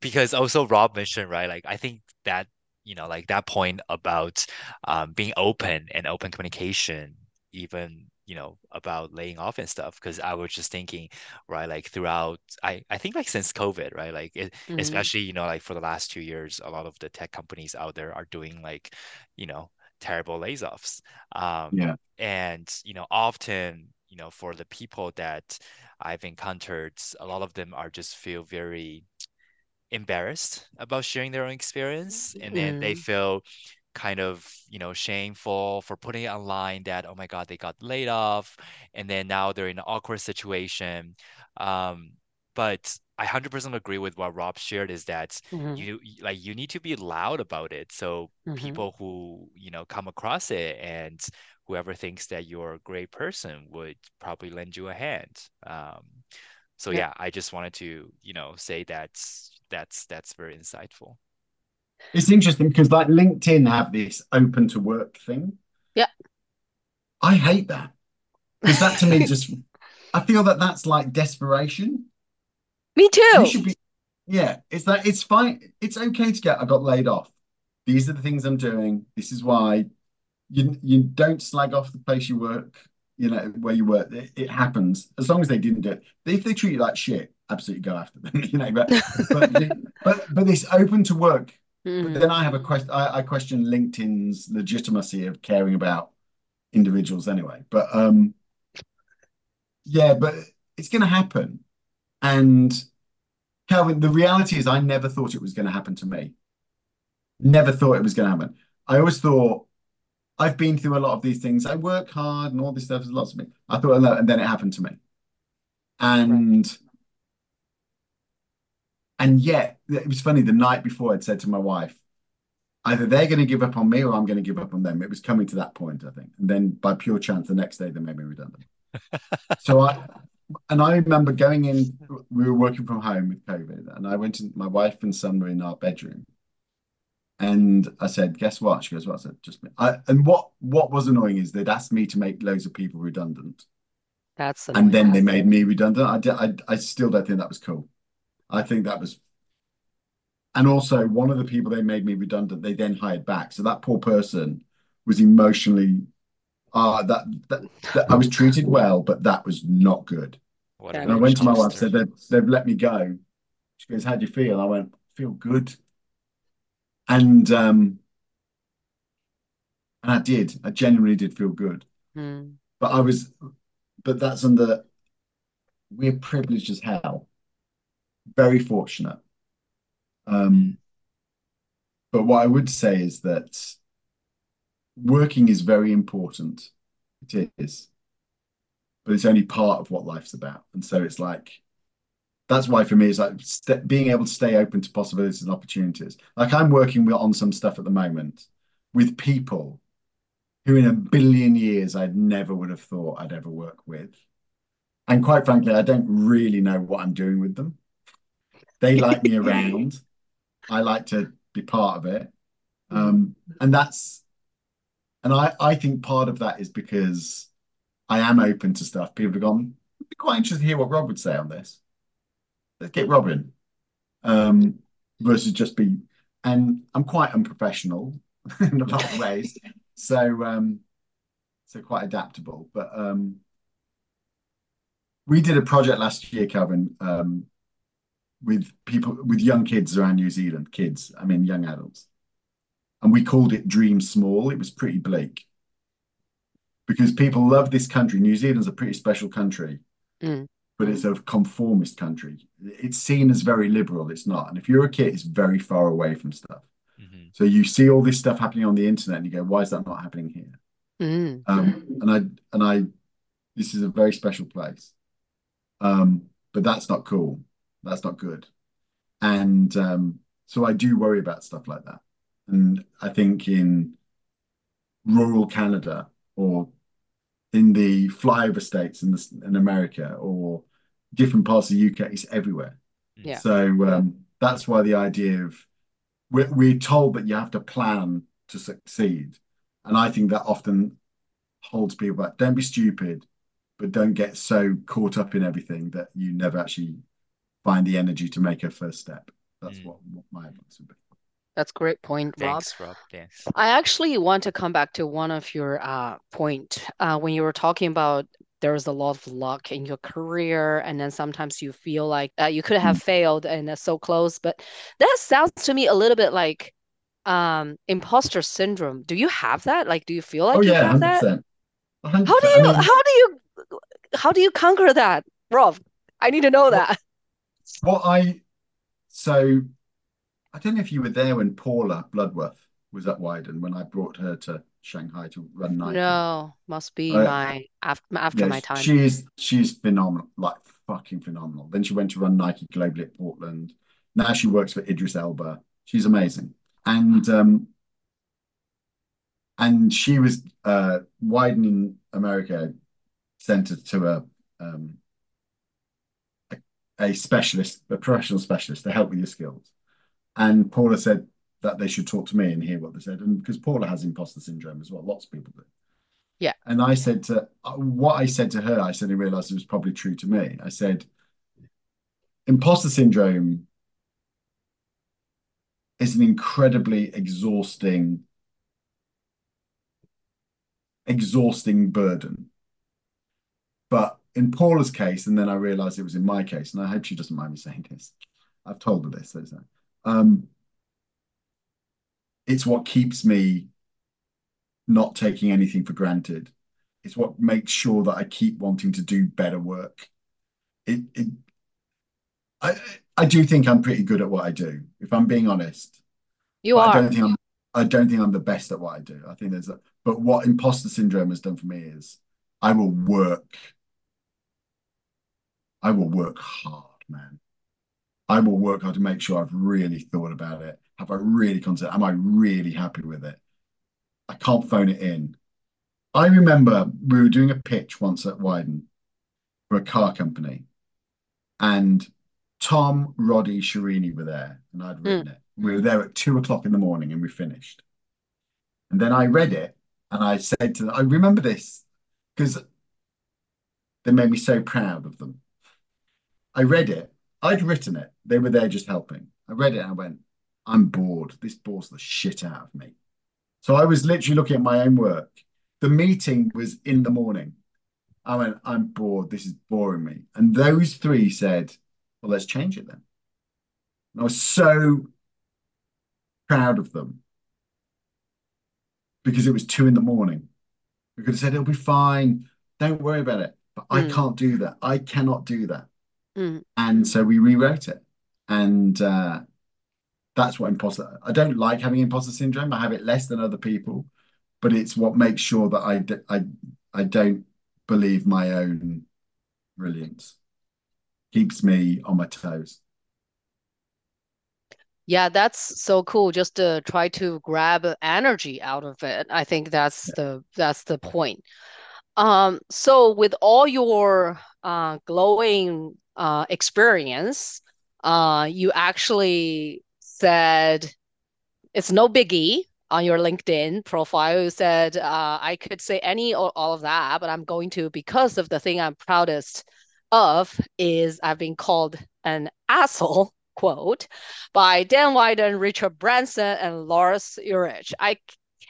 because also Rob mentioned, right? Like, I think that, you know, like that point about um, being open and open communication, even, you know, about laying off and stuff. Because I was just thinking, right, like throughout, I, I think like since COVID, right? Like, it, Mhm. especially, you know, like for the last two years, a lot of the tech companies out there are doing like, you know, terrible layoffs. Um, Yeah. and, you know, often, you know, for the people that I've encountered, a lot of them are just feel very embarrassed about sharing their own experience. And then they Mm. feel kind of, you know, shameful for putting it online that, oh my God, they got laid off. And then now they're in an awkward situation. Um, but I 100% agree with what Rob shared is that Mhm. you like you need to be loud about it. So Mhm. people who, you know, come across it and whoever thinks that you're a great person would probably lend you a hand. Um, so Yeah. yeah, I just wanted to, you know, say that's that's that's very insightful. It's interesting because like LinkedIn have this open to work thing. Yeah. I hate that because that to me just I feel that that's like desperation. Me too. should be yeah, it's that it's fine. It's okay to get I got laid off. These are the things I'm doing. This is why you you don't slag off the place you work, you know, where you work. It, it happens as long as they didn't do it. If they treat you like shit, absolutely go after them, you know. But but but but this open to work But Mhm. then I have a question. I, I question LinkedIn's legitimacy of caring about individuals anyway. But um, yeah, but it's going to happen. And Calvin, the reality is, I never thought it was going to happen to me. Never thought it was going to happen. I always thought I've been through a lot of these things. I work hard and all this stuff. There's lots of me. I thought, and then it happened to me. And and yet it was funny. The night before, I'd said to my wife, either they're going to give up on me or I'm going to give up on them. It was coming to that point, I think. And then by pure chance, the next day they made me redundant. so I, and I remember going in, we were working from home with COVID, and I went in, my wife and son were in our bedroom. And I said, guess what? She goes, what's it? Just me. I, and what what was annoying is they'd asked me to make loads of people redundant. That's And then they made me redundant. I, did, I, I still don't think that was cool. I think that was and also one of the people they made me redundant, they then hired back. So that poor person was emotionally uh that that, that I was treated well, but that was not good. What And I went to my wife, said they've, they've let me go. She goes, How do you feel? I went, feel good. And um and I did. I genuinely did feel good. Mm. But I was but that's under we're privileged as hell. Very fortunate. Um but what I would say is that working is very important. It is. but it's only part of what life's about. And so it's like that's why for me it's like being able to stay open to possibilities and opportunities. Like I'm working on some stuff at the moment with people who in a billion years I never would have thought I'd ever work with. And quite frankly, I don't really know what I'm doing with them. They like me around. I like to be part of it. Um, and that's and I, I think part of that is because I am open to stuff. People have gone, I'd be quite interested to hear what Rob would say on this. Let's get Robin. Um, versus just be and I'm quite unprofessional in a lot of ways. So um so quite adaptable. But um we did a project last year, Calvin, um, with people with young kids around New Zealand, kids, I mean young adults. And we called it Dream Small. It was pretty bleak. Because people love this country. New Zealand's a pretty special country, Mm. but it's a conformist country. It's seen as very liberal. It's not. And if you're a kid, it's very far away from stuff. hmm So you see all this stuff happening on the internet and you go, why is that not happening here? Mm. Um, and I and I this is a very special place. Um, but that's not cool. That's not good. And um, so I do worry about stuff like that. And I think in rural Canada or in the flyover states in the, in America or different parts of the UK, it's everywhere. Yeah. So um, that's why the idea of we're, we're told that you have to plan to succeed. And I think that often holds people back. Don't be stupid, but don't get so caught up in everything that you never actually find the energy to make a first step. That's Mm. what, what my advice would be. That's a great point, Rob. Thanks, Rob. Thanks. I actually want to come back to one of your uh, point uh, when you were talking about there's a lot of luck in your career, and then sometimes you feel like uh, you could have failed and uh, so close. But that sounds to me a little bit like um, imposter syndrome. Do you have that? Like, do you feel like oh you yeah, have hundred that? percent. How do you how do you how do you conquer that, Rob? I need to know Well- that. What I so I don't know if you were there when Paula Bloodworth was at Wieden when I brought her to Shanghai to run Nike. No, must be Uh, my after after Yeah, my time. she's she's phenomenal, like fucking phenomenal. Then she went to run Nike globally at Portland. Now she works for Idris Elba. She's amazing. And um and she was uh widening America sent her to a um a, specialist, a professional specialist to help with your skills. And Paula said that they should talk to me and hear what they said. And because Paula has imposter syndrome as well, lots of people do. Yeah. And I said to what I said to her, I suddenly realized it was probably true to me. I said, imposter syndrome is an incredibly exhausting, exhausting burden. But in Paula's case, and then I realized it was in my case, and I hope she doesn't mind me saying this. I've told her this. So, so, um, it's what keeps me not taking anything for granted. It's what makes sure that I keep wanting to do better work. It, it I I do think I'm pretty good at what I do, if I'm being honest. You But I are. don't think I'm I don't think I'm the best at what I do. I think there's a but what imposter syndrome has done for me is I will work. I will work hard, man. I will work hard to make sure I've really thought about it. Have I really considered? Am I really happy with it? I can't phone it in. I remember we were doing a pitch once at Wieden for a car company, and Tom, Roddy, Shirini were there, and I'd written mm. it. We were there at two o'clock in the morning, and we finished. And then I read it, and I said to them, I remember this because they made me so proud of them. I read it. I'd written it. They were there just helping. I read it and I went, I'm bored. This bores the shit out of me. So I was literally looking at my own work. The meeting was in the morning. I went, I'm bored. This is boring me. And those three said, Well, let's change it then. And I was so proud of them because it was two in the morning. We could have said, It'll be fine. Don't worry about it. But I Mm. can't do that. I cannot do that. Mm. And so we rewrote it. And uh, that's what imposter. I don't like having imposter syndrome. I have it less than other people, but it's what makes sure that I d- I I don't believe my own brilliance. Keeps me on my toes. Yeah, that's so cool. Just to try to grab energy out of it. I think that's Yeah. the that's the point. Um, so with all your uh, glowing uh, experience, uh, you actually said it's no biggie on your LinkedIn profile. You said uh, I could say any or all of that, but I'm going to because of the thing I'm proudest of is I've been called an asshole quote by Dan Wieden, Richard Branson, and Lars Ulrich. I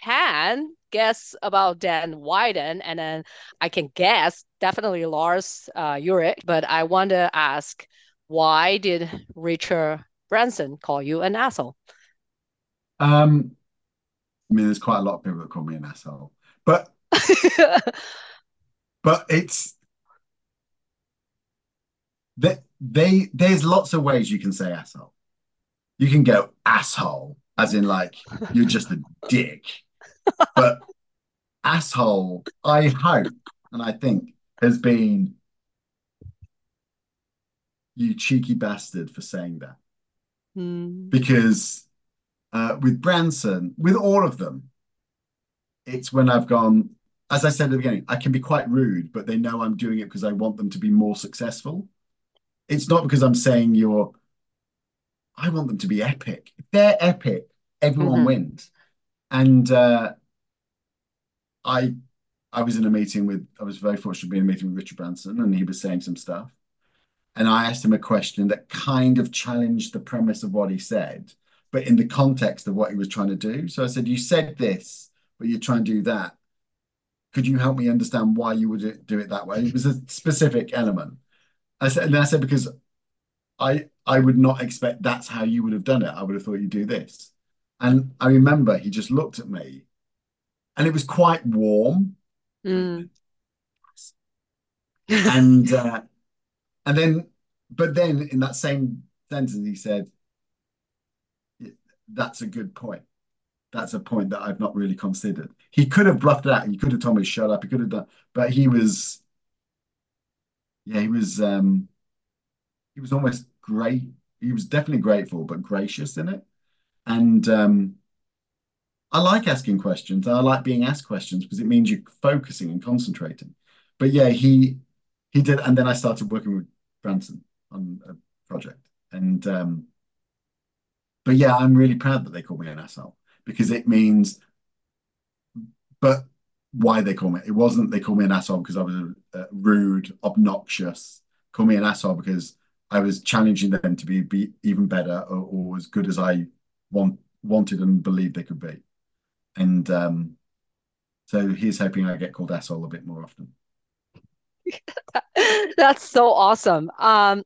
can guess about Dan Wieden, and then I can guess definitely Lars uh, Ulrich, but I want to ask, why did Richard Branson call you an asshole? Um, I mean, there's quite a lot of people that call me an asshole, but but it's that they there's lots of ways you can say asshole. You can go asshole, as in like you're just a dick. But asshole, I hope and I think has been you cheeky bastard for saying that. Hmm. Because uh, with Branson, with all of them, it's when I've gone, as I said at the beginning, I can be quite rude, but they know I'm doing it because I want them to be more successful. It's not because I'm saying you're, I want them to be epic. If they're epic, everyone Mhm. wins. And uh, I I was in a meeting with, I was very fortunate to be in a meeting with Richard Branson, and he was saying some stuff. And I asked him a question that kind of challenged the premise of what he said, but in the context of what he was trying to do. So I said, You said this, but you're trying to do that. Could you help me understand why you would do it that way? It was a specific element. I said, and I said, because I I would not expect that's how you would have done it. I would have thought you'd do this. And I remember he just looked at me and it was quite warm. Hmm. And uh, and then but then in that same sentence he said, That's a good point. That's a point that I've not really considered. He could have bluffed it out. He could have told me to shut up. He could have done, but he was yeah, he was um he was almost great. He was definitely grateful, but gracious in it. And um I like asking questions. I like being asked questions because it means you're focusing and concentrating. But yeah, he he did, and then I started working with Branson on a project. And um but yeah, I'm really proud that they call me an asshole because it means but why they call me it wasn't they call me an asshole because I was uh, rude, obnoxious. Call me an asshole because I was challenging them to be, be even better or, or as good as I want wanted and believed they could be. And um, so he's hoping I get called asshole a bit more often. That's so awesome. Um,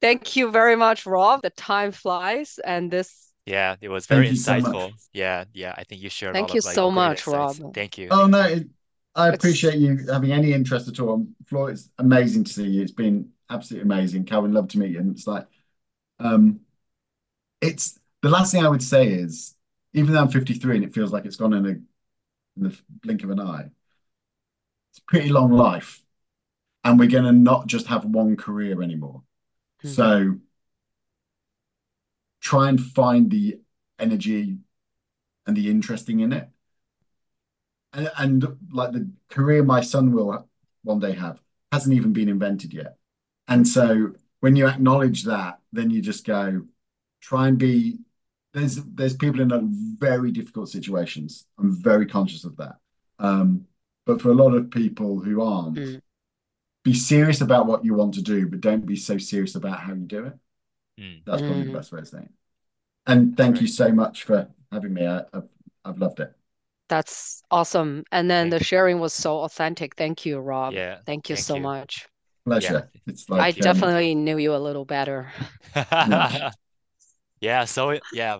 thank you very much, Rob. The time flies, and this. Yeah, it was very Thank you so insightful. Yeah, yeah. I think you shared Thank all you of like so much, insights. Rob. Thank you. Oh no, it, I It's appreciate you having any interest at all. Floor, it's amazing to see you. It's been absolutely amazing. Calvin, love to meet you. And it's like, um, it's the last thing I would say is, even though I'm 53 and it feels like it's gone in a in the blink of an eye, it's a pretty long life, and we're going to not just have one career anymore. Mhm. So try and find the energy and the interesting in it. And, and like the career my son will one day have hasn't even been invented yet. And so when you acknowledge that, then you just go, try and be there's there's people in a very difficult situations. I'm very conscious of that. Um, but for a lot of people who aren't, Mm. be serious about what you want to do, but don't be so serious about how you do it. Mm, That's probably the Mm. best way of saying it. And thank you so much for having me. I, I've I've loved it. That's awesome. And then Thank the sharing was so authentic. Thank you, Rob. Yeah, Thank you thank so you. much. Yeah. Pleasure. It's I like um, definitely knew you a little better. yeah. Yeah, so yeah,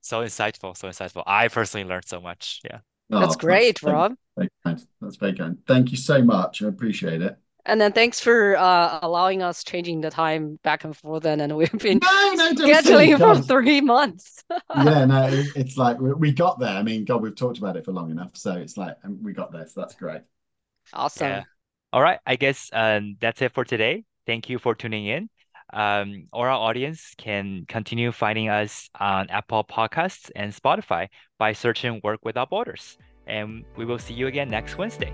so insightful, so insightful. I personally learned so much. Yeah. Oh, That's that's great, very, Rob. very kind. That's very kind. Thank you so much. I appreciate it. And then thanks for uh, allowing us changing the time back and forth. And then we've been No, no, don't be silly. scheduling for God. three months. Yeah, no, it's like we, we got there. I mean, God, we've talked about it for long enough, so it's like we got there. So that's great. Awesome. Yeah. All right, I guess um, that's it for today. Thank you for tuning in. Um, or our audience can continue finding us on Apple Podcasts and Spotify by searching Work Without Borders. And we will see you again next Wednesday.